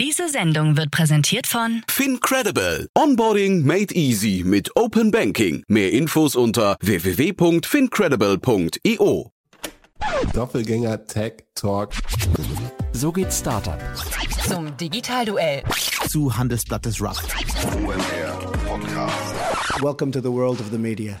Diese Sendung wird präsentiert von FinCredible. Onboarding made easy mit Open Banking. Mehr Infos unter www.fincredible.io. Doppelgänger Tech Talk. So geht Startup. zum Digitalduell. Zu Handelsblatt des Rough. Welcome to the world of the media.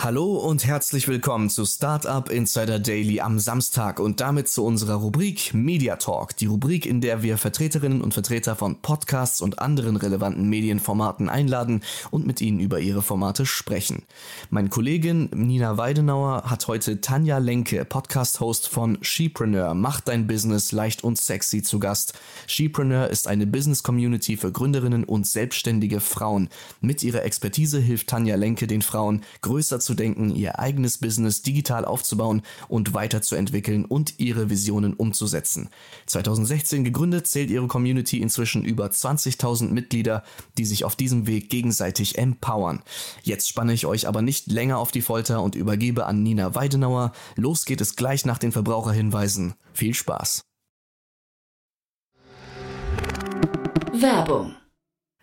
Hallo und herzlich willkommen zu Startup Insider Daily am Samstag und damit zu unserer Rubrik Media Talk, die Rubrik, in der wir Vertreterinnen und Vertreter von Podcasts und anderen relevanten Medienformaten einladen und mit ihnen über ihre Formate sprechen. Meine Kollegin Nina Weidenauer hat heute Tanja Lenke, Podcast-Host von Shepreneur, Mach dein Business leicht und sexy zu Gast. Shepreneur ist eine Business-Community für Gründerinnen und selbstständige Frauen. Mit ihrer Expertise hilft Tanja Lenke den Frauen, größer zu denken, ihr eigenes Business digital aufzubauen und weiterzuentwickeln und ihre Visionen umzusetzen. 2016 gegründet zählt ihre Community inzwischen über 20.000 Mitglieder, die sich auf diesem Weg gegenseitig empowern. Jetzt spanne ich euch aber nicht länger auf die Folter und übergebe an Nina Weidenauer. Los geht es gleich nach den Verbraucherhinweisen. Viel Spaß! Werbung.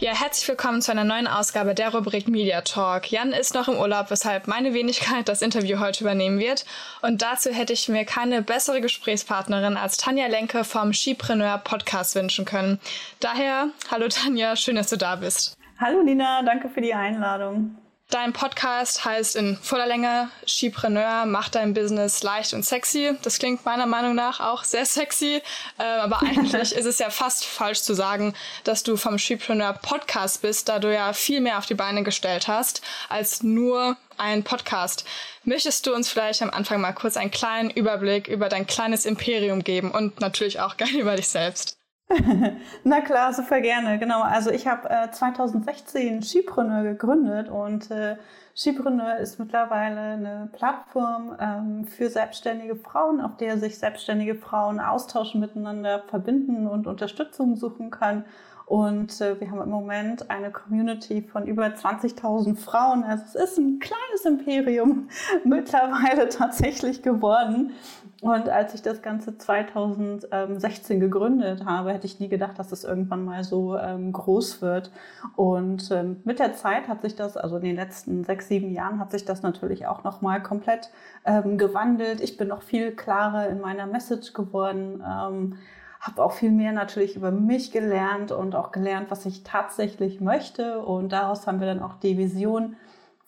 Ja, herzlich willkommen zu einer neuen Ausgabe der Rubrik Media Talk. Jan ist noch im Urlaub, weshalb meine Wenigkeit das Interview heute übernehmen wird. Und dazu hätte ich mir keine bessere Gesprächspartnerin als Tanja Lenke vom Skipreneur Podcast wünschen können. Daher, hallo Tanja, schön, dass du da bist. Hallo Nina, danke für die Einladung. Dein Podcast heißt in voller Länge Skipreneur, mach dein Business leicht und sexy. Das klingt meiner Meinung nach auch sehr sexy, äh, aber eigentlich ist es ja fast falsch zu sagen, dass du vom Skipreneur Podcast bist, da du ja viel mehr auf die Beine gestellt hast als nur ein Podcast. Möchtest du uns vielleicht am Anfang mal kurz einen kleinen Überblick über dein kleines Imperium geben und natürlich auch gerne über dich selbst? Na klar, super gerne. Genau. Also ich habe äh, 2016 Skipreneur gegründet und äh, Skipreneur ist mittlerweile eine Plattform ähm, für selbstständige Frauen, auf der sich selbstständige Frauen austauschen, miteinander verbinden und Unterstützung suchen können. Und äh, wir haben im Moment eine Community von über 20.000 Frauen. Also es ist ein kleines Imperium mittlerweile tatsächlich geworden. Und als ich das Ganze 2016 gegründet habe, hätte ich nie gedacht, dass es irgendwann mal so ähm, groß wird. Und ähm, mit der Zeit hat sich das, also in den letzten sechs, sieben Jahren, hat sich das natürlich auch nochmal komplett ähm, gewandelt. Ich bin noch viel klarer in meiner Message geworden. Ähm, habe auch viel mehr natürlich über mich gelernt und auch gelernt, was ich tatsächlich möchte. Und daraus haben wir dann auch die Vision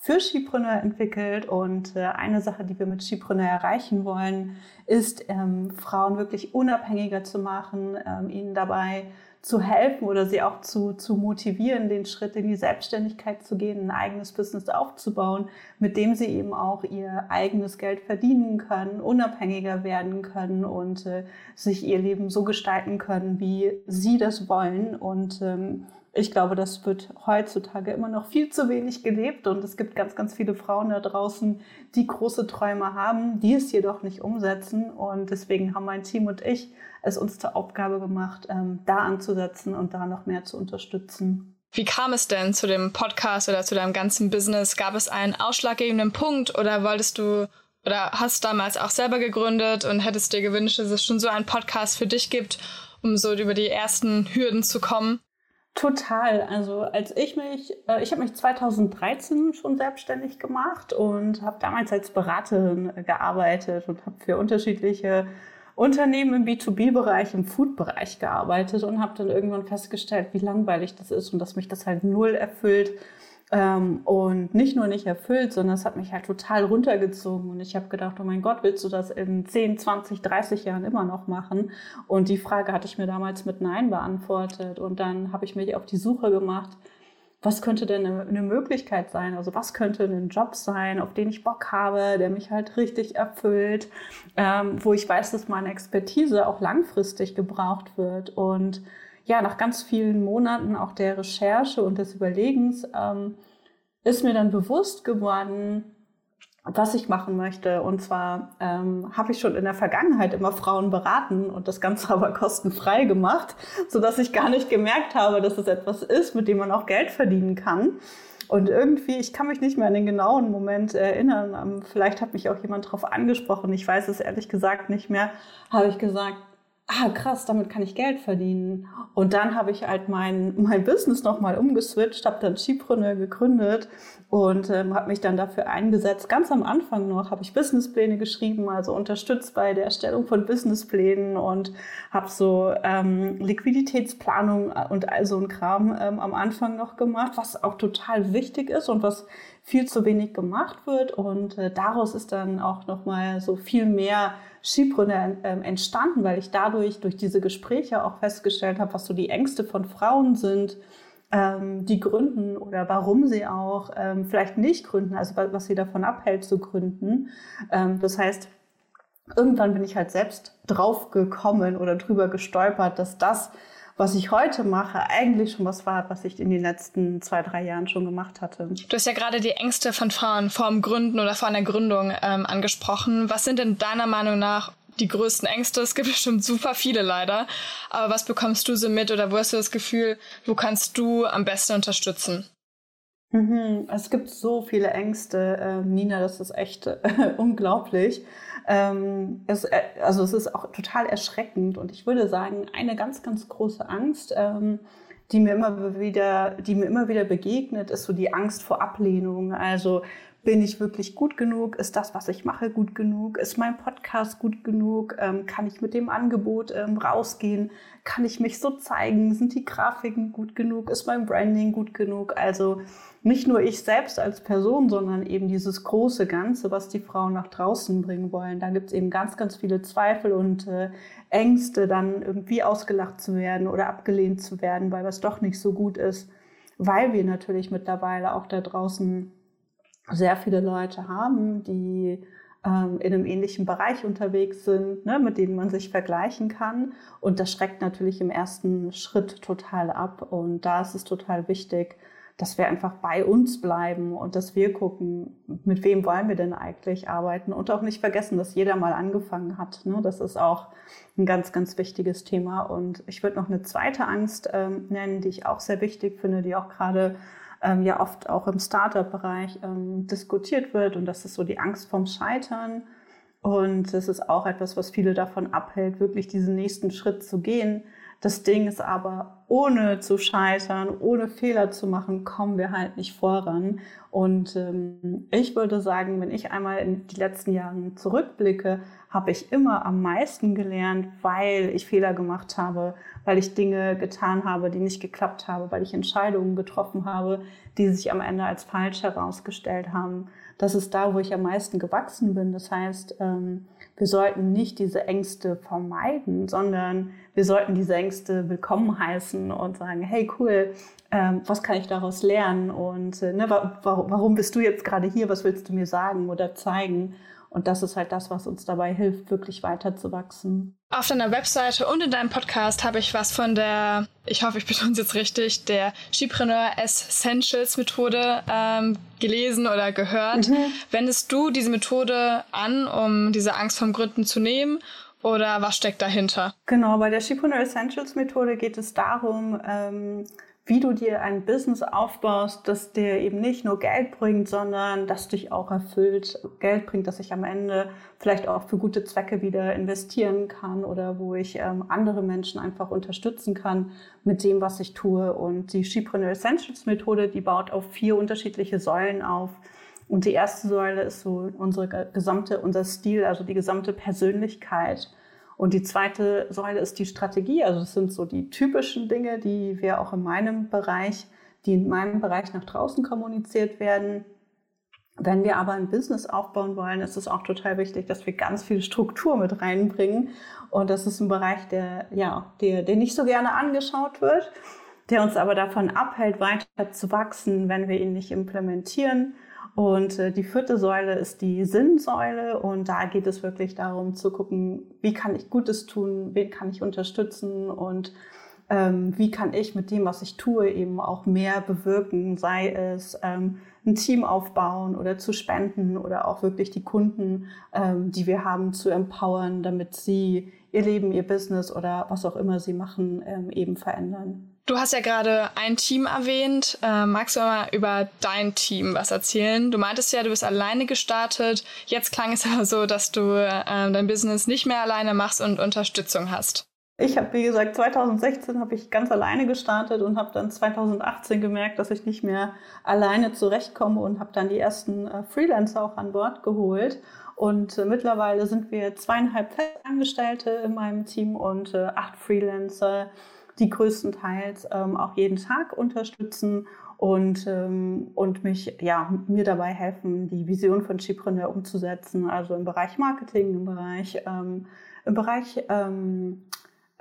für Skipreneur entwickelt. Und äh, eine Sache, die wir mit Skipreneur erreichen wollen, ist, ähm, Frauen wirklich unabhängiger zu machen, ähm, ihnen dabei zu helfen oder sie auch zu, zu motivieren, den Schritt in die Selbstständigkeit zu gehen, ein eigenes Business aufzubauen, mit dem sie eben auch ihr eigenes Geld verdienen können, unabhängiger werden können und äh, sich ihr Leben so gestalten können, wie sie das wollen. Und ähm, ich glaube, das wird heutzutage immer noch viel zu wenig gelebt und es gibt ganz, ganz viele Frauen da draußen, die große Träume haben, die es jedoch nicht umsetzen und deswegen haben mein Team und ich es uns zur Aufgabe gemacht, ähm, da anzusetzen und da noch mehr zu unterstützen. Wie kam es denn zu dem Podcast oder zu deinem ganzen Business? Gab es einen ausschlaggebenden Punkt oder wolltest du oder hast damals auch selber gegründet und hättest dir gewünscht, dass es schon so einen Podcast für dich gibt, um so über die ersten Hürden zu kommen? Total. Also als ich mich, äh, ich habe mich 2013 schon selbstständig gemacht und habe damals als Beraterin gearbeitet und habe für unterschiedliche Unternehmen im B2B-Bereich, im Food-Bereich gearbeitet und habe dann irgendwann festgestellt, wie langweilig das ist und dass mich das halt null erfüllt. Ähm, und nicht nur nicht erfüllt, sondern es hat mich halt total runtergezogen. Und ich habe gedacht, oh mein Gott, willst du das in 10, 20, 30 Jahren immer noch machen? Und die Frage hatte ich mir damals mit Nein beantwortet. Und dann habe ich mich auf die Suche gemacht, was könnte denn eine, Möglichkeit sein? Also was könnte ein Job sein, auf den ich Bock habe, der mich halt richtig erfüllt, ähm, wo ich weiß, dass meine Expertise auch langfristig gebraucht wird. Und ja, nach ganz vielen Monaten auch der Recherche und des Überlegens ähm, ist mir dann bewusst geworden, was ich machen möchte. Und zwar ähm, habe ich schon in der Vergangenheit immer Frauen beraten und das Ganze aber kostenfrei gemacht, so dass ich gar nicht gemerkt habe, dass es etwas ist, mit dem man auch Geld verdienen kann. Und irgendwie, ich kann mich nicht mehr an den genauen Moment erinnern. Ähm, vielleicht hat mich auch jemand darauf angesprochen. Ich weiß es ehrlich gesagt nicht mehr. Habe ich gesagt, ah krass, damit kann ich Geld verdienen. Und dann habe ich halt mein, mein Business nochmal umgeswitcht, habe dann Chipreneur gegründet und ähm, habe mich dann dafür eingesetzt. Ganz am Anfang noch habe ich Businesspläne geschrieben, also unterstützt bei der Erstellung von Businessplänen und habe so ähm, Liquiditätsplanung und all so ein Kram ähm, am Anfang noch gemacht, was auch total wichtig ist und was viel zu wenig gemacht wird. Und äh, daraus ist dann auch nochmal so viel mehr Skipreneur äh, entstanden, weil ich dadurch, durch diese Gespräche auch festgestellt habe, was so die Ängste von Frauen sind, ähm, die gründen oder warum sie auch ähm, vielleicht nicht gründen, also was sie davon abhält zu gründen. Ähm, das heißt, irgendwann bin ich halt selbst drauf gekommen oder drüber gestolpert, dass das was ich heute mache, eigentlich schon was war, was ich in den letzten zwei, drei Jahren schon gemacht hatte. Du hast ja gerade die Ängste von Frauen vor dem Gründen oder vor einer Gründung ähm, angesprochen. Was sind denn deiner Meinung nach die größten Ängste? Es gibt bestimmt super viele leider. Aber was bekommst du so mit oder wo hast du das Gefühl, wo kannst du am besten unterstützen? Mhm, es gibt so viele Ängste, äh, Nina, das ist echt äh, unglaublich. Ähm, es, äh, also es ist auch total erschreckend und ich würde sagen, eine ganz, ganz große Angst, ähm, die mir immer wieder, die mir immer wieder begegnet, ist so die Angst vor Ablehnung. Also bin ich wirklich gut genug? Ist das, was ich mache, gut genug? Ist mein Podcast gut genug? Ähm, kann ich mit dem Angebot ähm, rausgehen? Kann ich mich so zeigen? Sind die Grafiken gut genug? Ist mein Branding gut genug? Also nicht nur ich selbst als Person, sondern eben dieses große Ganze, was die Frauen nach draußen bringen wollen. Da gibt es eben ganz, ganz viele Zweifel und äh, Ängste, dann irgendwie ausgelacht zu werden oder abgelehnt zu werden, weil was doch nicht so gut ist, weil wir natürlich mittlerweile auch da draußen sehr viele Leute haben, die ähm, in einem ähnlichen Bereich unterwegs sind, ne, mit denen man sich vergleichen kann. Und das schreckt natürlich im ersten Schritt total ab. Und da ist es total wichtig, dass wir einfach bei uns bleiben und dass wir gucken, mit wem wollen wir denn eigentlich arbeiten und auch nicht vergessen, dass jeder mal angefangen hat. Ne? Das ist auch ein ganz, ganz wichtiges Thema. Und ich würde noch eine zweite Angst ähm, nennen, die ich auch sehr wichtig finde, die auch gerade ähm, ja oft auch im Startup-Bereich ähm, diskutiert wird. Und das ist so die Angst vom Scheitern. Und das ist auch etwas, was viele davon abhält, wirklich diesen nächsten Schritt zu gehen. Das Ding ist aber, ohne zu scheitern, ohne Fehler zu machen, kommen wir halt nicht voran. Und ähm, ich würde sagen, wenn ich einmal in die letzten Jahre zurückblicke, habe ich immer am meisten gelernt, weil ich Fehler gemacht habe, weil ich Dinge getan habe, die nicht geklappt haben, weil ich Entscheidungen getroffen habe, die sich am Ende als falsch herausgestellt haben. Das ist da, wo ich am meisten gewachsen bin. Das heißt, ähm, wir sollten nicht diese Ängste vermeiden, sondern wir sollten diese Ängste willkommen heißen und sagen, hey cool, ähm, was kann ich daraus lernen und äh, ne, warum bist du jetzt gerade hier, was willst du mir sagen oder zeigen? Und das ist halt das, was uns dabei hilft, wirklich weiterzuwachsen. Auf deiner Webseite und in deinem Podcast habe ich was von der, ich hoffe, ich betone es jetzt richtig, der Skipreneur Essentials Methode ähm, gelesen oder gehört. Mhm. Wendest du diese Methode an, um diese Angst vom Gründen zu nehmen? Oder was steckt dahinter? Genau, bei der Skipreneur Essentials Methode geht es darum, ähm, wie du dir ein Business aufbaust, das dir eben nicht nur Geld bringt, sondern das dich auch erfüllt. Geld bringt, das ich am Ende vielleicht auch für gute Zwecke wieder investieren kann oder wo ich ähm, andere Menschen einfach unterstützen kann mit dem, was ich tue. Und die Shepreneur Essentials Methode, die baut auf vier unterschiedliche Säulen auf. Und die erste Säule ist so unsere gesamte, unser Stil, also die gesamte Persönlichkeit. Und die zweite Säule ist die Strategie. Also das sind so die typischen Dinge, die wir auch in meinem Bereich, die in meinem Bereich nach draußen kommuniziert werden. Wenn wir aber ein Business aufbauen wollen, ist es auch total wichtig, dass wir ganz viel Struktur mit reinbringen. Und das ist ein Bereich, der, ja, der, der nicht so gerne angeschaut wird, der uns aber davon abhält, weiter zu wachsen, wenn wir ihn nicht implementieren. Und äh, die vierte Säule ist die Sinnsäule und da geht es wirklich darum zu gucken, wie kann ich Gutes tun, wen kann ich unterstützen und ähm, wie kann ich mit dem, was ich tue, eben auch mehr bewirken, sei es ähm, ein Team aufbauen oder zu spenden oder auch wirklich die Kunden, ähm, die wir haben, zu empowern, damit sie ihr Leben, ihr Business oder was auch immer sie machen, ähm, eben verändern. Du hast ja gerade ein Team erwähnt. Äh, magst du mal über dein Team was erzählen? Du meintest ja, du bist alleine gestartet. Jetzt klang es aber so, dass du äh, dein Business nicht mehr alleine machst und Unterstützung hast. Ich habe, wie gesagt, 2016 habe ich ganz alleine gestartet und habe dann 2018 gemerkt, dass ich nicht mehr alleine zurechtkomme und habe dann die ersten äh, Freelancer auch an Bord geholt. Und äh, mittlerweile sind wir zweieinhalb Festangestellte in meinem Team und äh, acht Freelancer die größtenteils ähm, auch jeden Tag unterstützen und, ähm, und mich, ja, mir dabei helfen, die Vision von Chipreneur umzusetzen, also im Bereich Marketing, im Bereich, ähm, im Bereich ähm,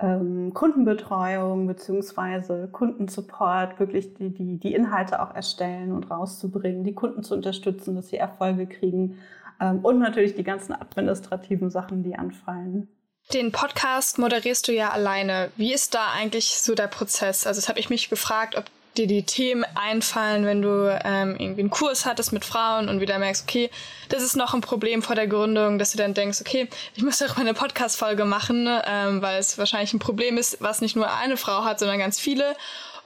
ähm, Kundenbetreuung beziehungsweise Kundensupport, wirklich die, die, die Inhalte auch erstellen und rauszubringen, die Kunden zu unterstützen, dass sie Erfolge kriegen ähm, und natürlich die ganzen administrativen Sachen, die anfallen. Den Podcast moderierst du ja alleine. Wie ist da eigentlich so der Prozess? Also, das habe ich mich gefragt, ob dir die Themen einfallen, wenn du ähm, irgendwie einen Kurs hattest mit Frauen und wieder merkst, okay, das ist noch ein Problem vor der Gründung, dass du dann denkst, okay, ich muss doch mal eine Podcast-Folge machen, ähm, weil es wahrscheinlich ein Problem ist, was nicht nur eine Frau hat, sondern ganz viele.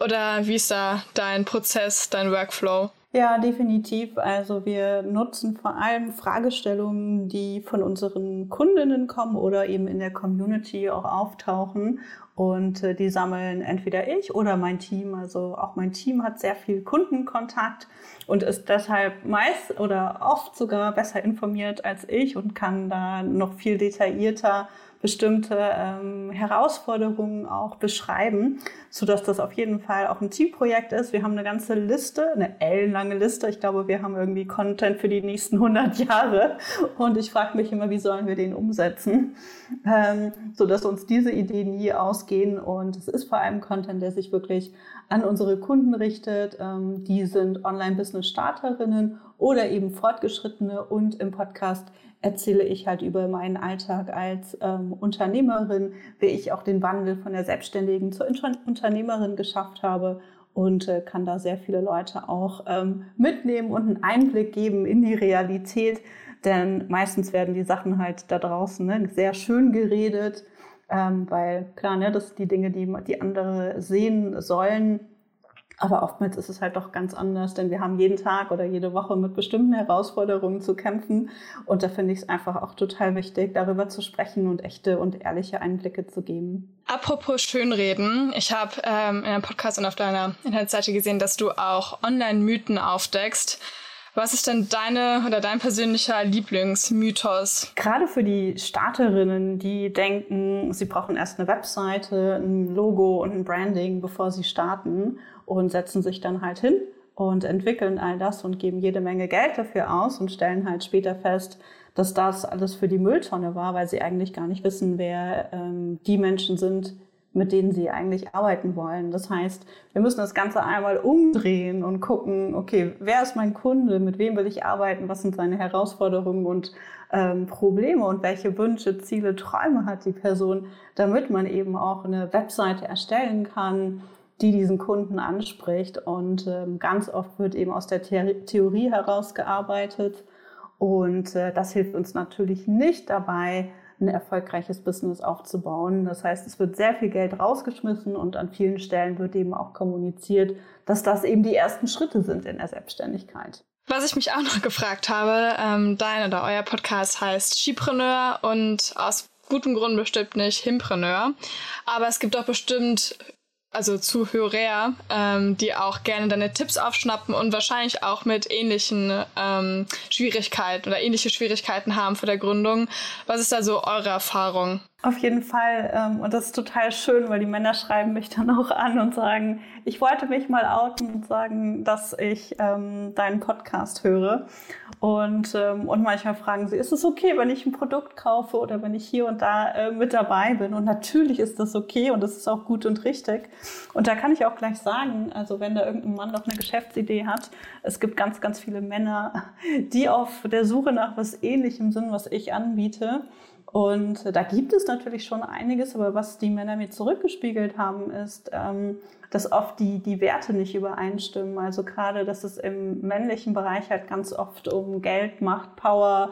Oder wie ist da dein Prozess, dein Workflow? Ja, definitiv. Also wir nutzen vor allem Fragestellungen, die von unseren Kundinnen kommen oder eben in der Community auch auftauchen. Und äh, die sammeln entweder ich oder mein Team. Also auch mein Team hat sehr viel Kundenkontakt und ist deshalb meist oder oft sogar besser informiert als ich und kann da noch viel detaillierter bestimmte ähm, Herausforderungen auch beschreiben, so dass das auf jeden Fall auch ein Teamprojekt ist. Wir haben eine ganze Liste, eine ellenlange Liste. Ich glaube, wir haben irgendwie Content für die nächsten 100 Jahre und ich frage mich immer, wie sollen wir den umsetzen, ähm, so dass uns diese Ideen nie ausgehen und es ist vor allem Content, der sich wirklich an unsere Kunden richtet. Ähm, die sind Online-Business-Starterinnen oder eben Fortgeschrittene. Und im Podcast erzähle ich halt über meinen Alltag als ähm, Unternehmerin, wie ich auch den Wandel von der Selbstständigen zur Unternehmerin geschafft habe. Und äh, kann da sehr viele Leute auch ähm, mitnehmen und einen Einblick geben in die Realität. Denn meistens werden die Sachen halt da draußen ne, sehr schön geredet, ähm, weil klar, ne, das sind die Dinge, die, die andere sehen sollen aber oftmals ist es halt doch ganz anders, denn wir haben jeden Tag oder jede Woche mit bestimmten Herausforderungen zu kämpfen. Und da finde ich es einfach auch total wichtig, darüber zu sprechen und echte und ehrliche Einblicke zu geben. Apropos Schönreden, ich habe ähm, in einem Podcast und auf deiner Internetseite gesehen, dass du auch Online-Mythen aufdeckst. Was ist denn deine oder dein persönlicher Lieblingsmythos? Gerade für die Starterinnen, die denken, sie brauchen erst eine Webseite, ein Logo und ein Branding, bevor sie starten und setzen sich dann halt hin und entwickeln all das und geben jede Menge Geld dafür aus und stellen halt später fest, dass das alles für die Mülltonne war, weil sie eigentlich gar nicht wissen, wer ähm, die Menschen sind, mit denen sie eigentlich arbeiten wollen. Das heißt, wir müssen das Ganze einmal umdrehen und gucken, okay, wer ist mein Kunde, mit wem will ich arbeiten, was sind seine Herausforderungen und ähm, Probleme und welche Wünsche, Ziele, Träume hat die Person, damit man eben auch eine Webseite erstellen kann, die diesen Kunden anspricht. Und ähm, ganz oft wird eben aus der The Theorie herausgearbeitet. Und äh, das hilft uns natürlich nicht dabei, ein erfolgreiches Business aufzubauen. Das heißt, es wird sehr viel Geld rausgeschmissen und an vielen Stellen wird eben auch kommuniziert, dass das eben die ersten Schritte sind in der Selbstständigkeit. Was ich mich auch noch gefragt habe, ähm, dein oder euer Podcast heißt Skipreneur und aus gutem Grund bestimmt nicht Himpreneur. Aber es gibt doch bestimmt also Zuhörer, ähm, die auch gerne deine Tipps aufschnappen und wahrscheinlich auch mit ähnlichen ähm, Schwierigkeiten oder ähnliche Schwierigkeiten haben vor der Gründung. Was ist da so eure Erfahrung? Auf jeden Fall. Ähm, und das ist total schön, weil die Männer schreiben mich dann auch an und sagen, ich wollte mich mal outen und sagen, dass ich ähm, deinen Podcast höre. Und, ähm, und manchmal fragen sie, ist es okay, wenn ich ein Produkt kaufe oder wenn ich hier und da äh, mit dabei bin? Und natürlich ist das okay und das ist auch gut und richtig. Und da kann ich auch gleich sagen, also wenn da irgendein Mann noch eine Geschäftsidee hat, es gibt ganz, ganz viele Männer, die auf der Suche nach was Ähnlichem sind, was ich anbiete. Und da gibt es natürlich schon einiges, aber was die Männer mir zurückgespiegelt haben, ist, ähm, dass oft die, die Werte nicht übereinstimmen. Also gerade, dass es im männlichen Bereich halt ganz oft um Geld, Macht, Power,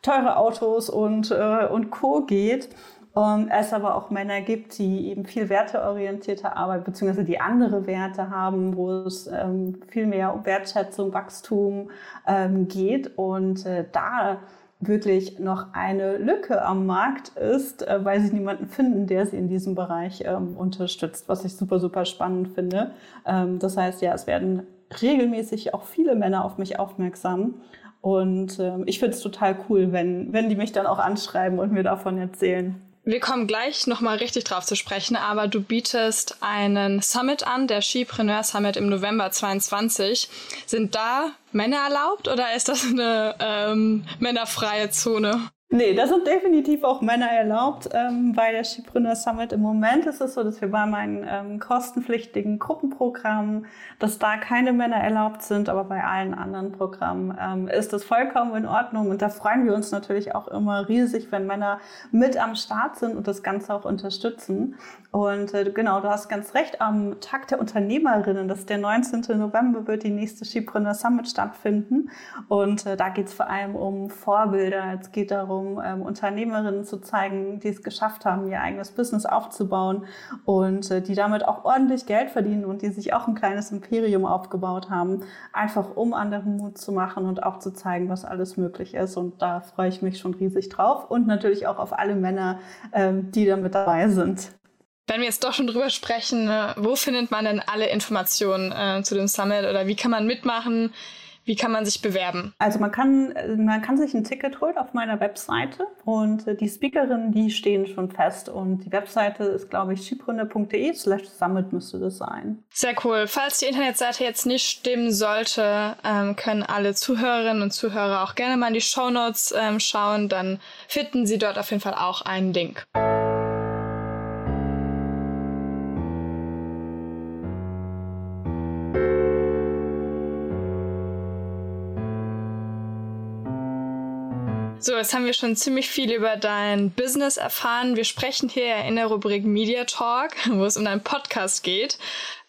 teure Autos und, äh, und Co. geht. Und es aber auch Männer gibt, die eben viel werteorientierte Arbeit, beziehungsweise die andere Werte haben, wo es ähm, viel mehr um Wertschätzung, Wachstum ähm, geht. Und äh, da wirklich noch eine Lücke am Markt ist, äh, weil sie niemanden finden, der sie in diesem Bereich ähm, unterstützt, was ich super, super spannend finde. Ähm, das heißt, ja, es werden regelmäßig auch viele Männer auf mich aufmerksam. Und ähm, ich finde es total cool, wenn, wenn die mich dann auch anschreiben und mir davon erzählen. Wir kommen gleich nochmal richtig drauf zu sprechen, aber du bietest einen Summit an, der Skipreneur Summit im November 22. Sind da Männer erlaubt oder ist das eine ähm, männerfreie Zone? Nee, da sind definitiv auch Männer erlaubt. Ähm, bei der Skipreneur Summit im Moment ist es so, dass wir bei meinen ähm, kostenpflichtigen Gruppenprogrammen, dass da keine Männer erlaubt sind, aber bei allen anderen Programmen ähm, ist das vollkommen in Ordnung. Und da freuen wir uns natürlich auch immer riesig, wenn Männer mit am Start sind und das Ganze auch unterstützen. Und äh, genau, du hast ganz recht, am Tag der Unternehmerinnen, das ist der 19. November, wird die nächste Skipreneur Summit stattfinden. Und äh, da geht es vor allem um Vorbilder. Es geht darum, um ähm, Unternehmerinnen zu zeigen, die es geschafft haben, ihr eigenes Business aufzubauen und äh, die damit auch ordentlich Geld verdienen und die sich auch ein kleines Imperium aufgebaut haben, einfach um anderen Mut zu machen und auch zu zeigen, was alles möglich ist. Und da freue ich mich schon riesig drauf und natürlich auch auf alle Männer, ähm, die da mit dabei sind. Wenn wir jetzt doch schon drüber sprechen, äh, wo findet man denn alle Informationen äh, zu dem Summit oder wie kann man mitmachen? Wie kann man sich bewerben? Also man kann, man kann sich ein Ticket holen auf meiner Webseite und äh, die Speakerinnen, die stehen schon fest und die Webseite ist, glaube ich, schibrunde.de slash summit müsste das sein. Sehr cool. Falls die Internetseite jetzt nicht stimmen sollte, ähm, können alle Zuhörerinnen und Zuhörer auch gerne mal in die Show Notes ähm, schauen, dann finden sie dort auf jeden Fall auch einen Link. So, jetzt haben wir schon ziemlich viel über dein Business erfahren. Wir sprechen hier in der Rubrik Media Talk, wo es um deinen Podcast geht.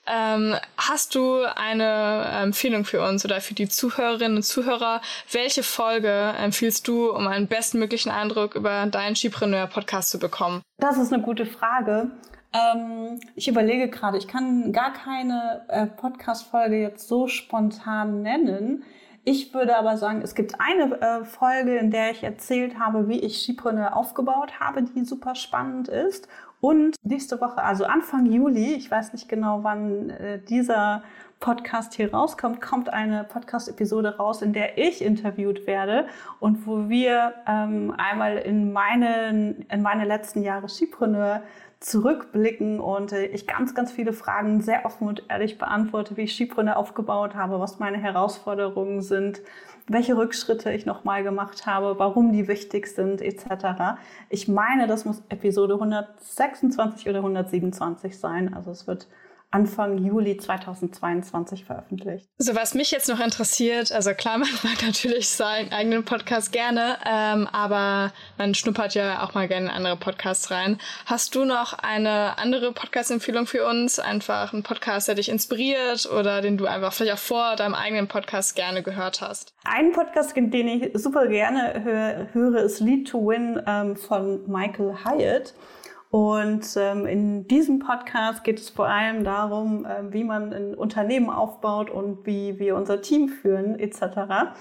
Ähm, hast du eine Empfehlung für uns oder für die Zuhörerinnen und Zuhörer? Welche Folge empfiehlst du, um einen bestmöglichen Eindruck über deinen Skipreneur-Podcast zu bekommen? Das ist eine gute Frage. Ähm, ich überlege gerade, ich kann gar keine äh, Podcast-Folge jetzt so spontan nennen. Ich würde aber sagen, es gibt eine äh, Folge, in der ich erzählt habe, wie ich Skipreneur aufgebaut habe, die super spannend ist. Und nächste Woche, also Anfang Juli, ich weiß nicht genau, wann äh, dieser Podcast hier rauskommt, kommt eine Podcast-Episode raus, in der ich interviewt werde und wo wir ähm, einmal in, meinen, in meine letzten Jahre Skipreneur zurückblicken und äh, ich ganz, ganz viele Fragen sehr offen und ehrlich beantworte, wie ich Skipreneur aufgebaut habe, was meine Herausforderungen sind, welche Rückschritte ich nochmal gemacht habe, warum die wichtig sind, etc. Ich meine, das muss Episode 126 oder 127 sein. Also es wird Anfang Juli 2022 veröffentlicht. So, was mich jetzt noch interessiert, also klar, man mag natürlich seinen eigenen Podcast gerne, ähm, aber man schnuppert ja auch mal gerne in andere Podcasts rein. Hast du noch eine andere Podcast-Empfehlung für uns? Einfach ein Podcast, der dich inspiriert oder den du einfach vielleicht auch vor deinem eigenen Podcast gerne gehört hast? Ein Podcast, den ich super gerne höre, höre ist Lead to Win ähm, von Michael Hyatt. Und ähm, in diesem Podcast geht es vor allem darum, äh, wie man ein Unternehmen aufbaut und wie wir unser Team führen etc.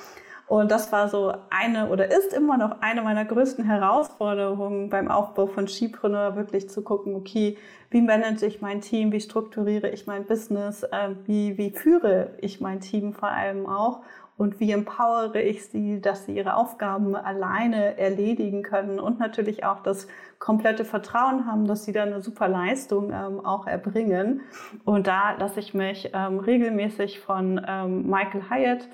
Und das war so eine oder ist immer noch eine meiner größten Herausforderungen beim Aufbau von Skipreneur, wirklich zu gucken, okay, wie manage ich mein Team, wie strukturiere ich mein Business, äh, wie, wie führe ich mein Team vor allem auch und wie empowere ich sie, dass sie ihre Aufgaben alleine erledigen können und natürlich auch das komplette Vertrauen haben, dass sie da eine super Leistung ähm, auch erbringen. Und da lasse ich mich ähm, regelmäßig von ähm, Michael Hyatt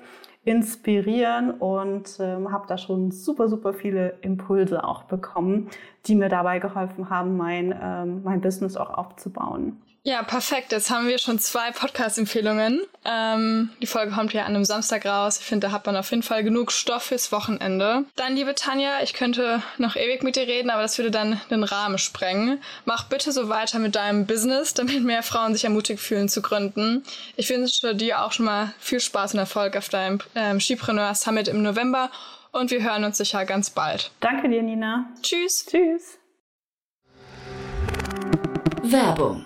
inspirieren und ähm, habe da schon super, super viele Impulse auch bekommen, die mir dabei geholfen haben, mein, ähm, mein Business auch aufzubauen. Ja, perfekt. Jetzt haben wir schon zwei Podcast-Empfehlungen. Ähm, die Folge kommt ja an einem Samstag raus. Ich finde, da hat man auf jeden Fall genug Stoff fürs Wochenende. Dann, liebe Tanja, ich könnte noch ewig mit dir reden, aber das würde dann den Rahmen sprengen. Mach bitte so weiter mit deinem Business, damit mehr Frauen sich ermutigt fühlen zu gründen. Ich wünsche dir auch schon mal viel Spaß und Erfolg auf deinem ähm, Skipreneur Summit im November und wir hören uns sicher ganz bald. Danke dir, Nina. Tschüss. Tschüss. Werbung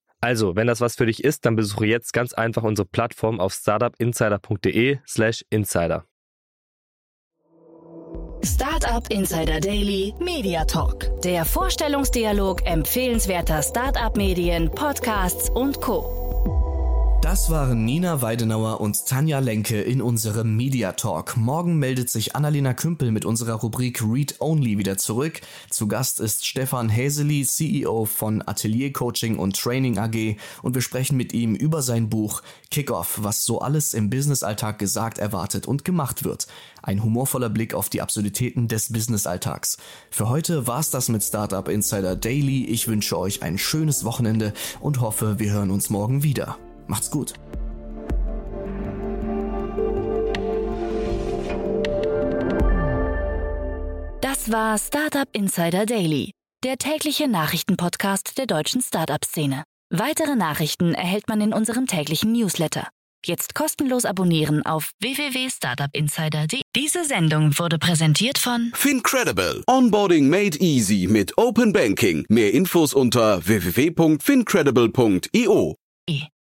Also, wenn das was für dich ist, dann besuche jetzt ganz einfach unsere Plattform auf startupinsider.de/slash insider. Startup Insider Daily Media Talk. Der Vorstellungsdialog empfehlenswerter Startup-Medien, Podcasts und Co. Das waren Nina Weidenauer und Tanja Lenke in unserem Media Talk. Morgen meldet sich Annalena Kümpel mit unserer Rubrik Read Only wieder zurück. Zu Gast ist Stefan Häseli, CEO von Atelier Coaching und Training AG und wir sprechen mit ihm über sein Buch Kickoff, was so alles im Businessalltag gesagt, erwartet und gemacht wird. Ein humorvoller Blick auf die Absurditäten des Businessalltags. Für heute war's das mit Startup Insider Daily. Ich wünsche euch ein schönes Wochenende und hoffe, wir hören uns morgen wieder. Macht's gut. Das war Startup Insider Daily, der tägliche Nachrichtenpodcast der deutschen Startup-Szene. Weitere Nachrichten erhält man in unserem täglichen Newsletter. Jetzt kostenlos abonnieren auf www.startupinsider.de. Diese Sendung wurde präsentiert von Fincredible. Onboarding made easy mit Open Banking. Mehr Infos unter www.fincredible.io.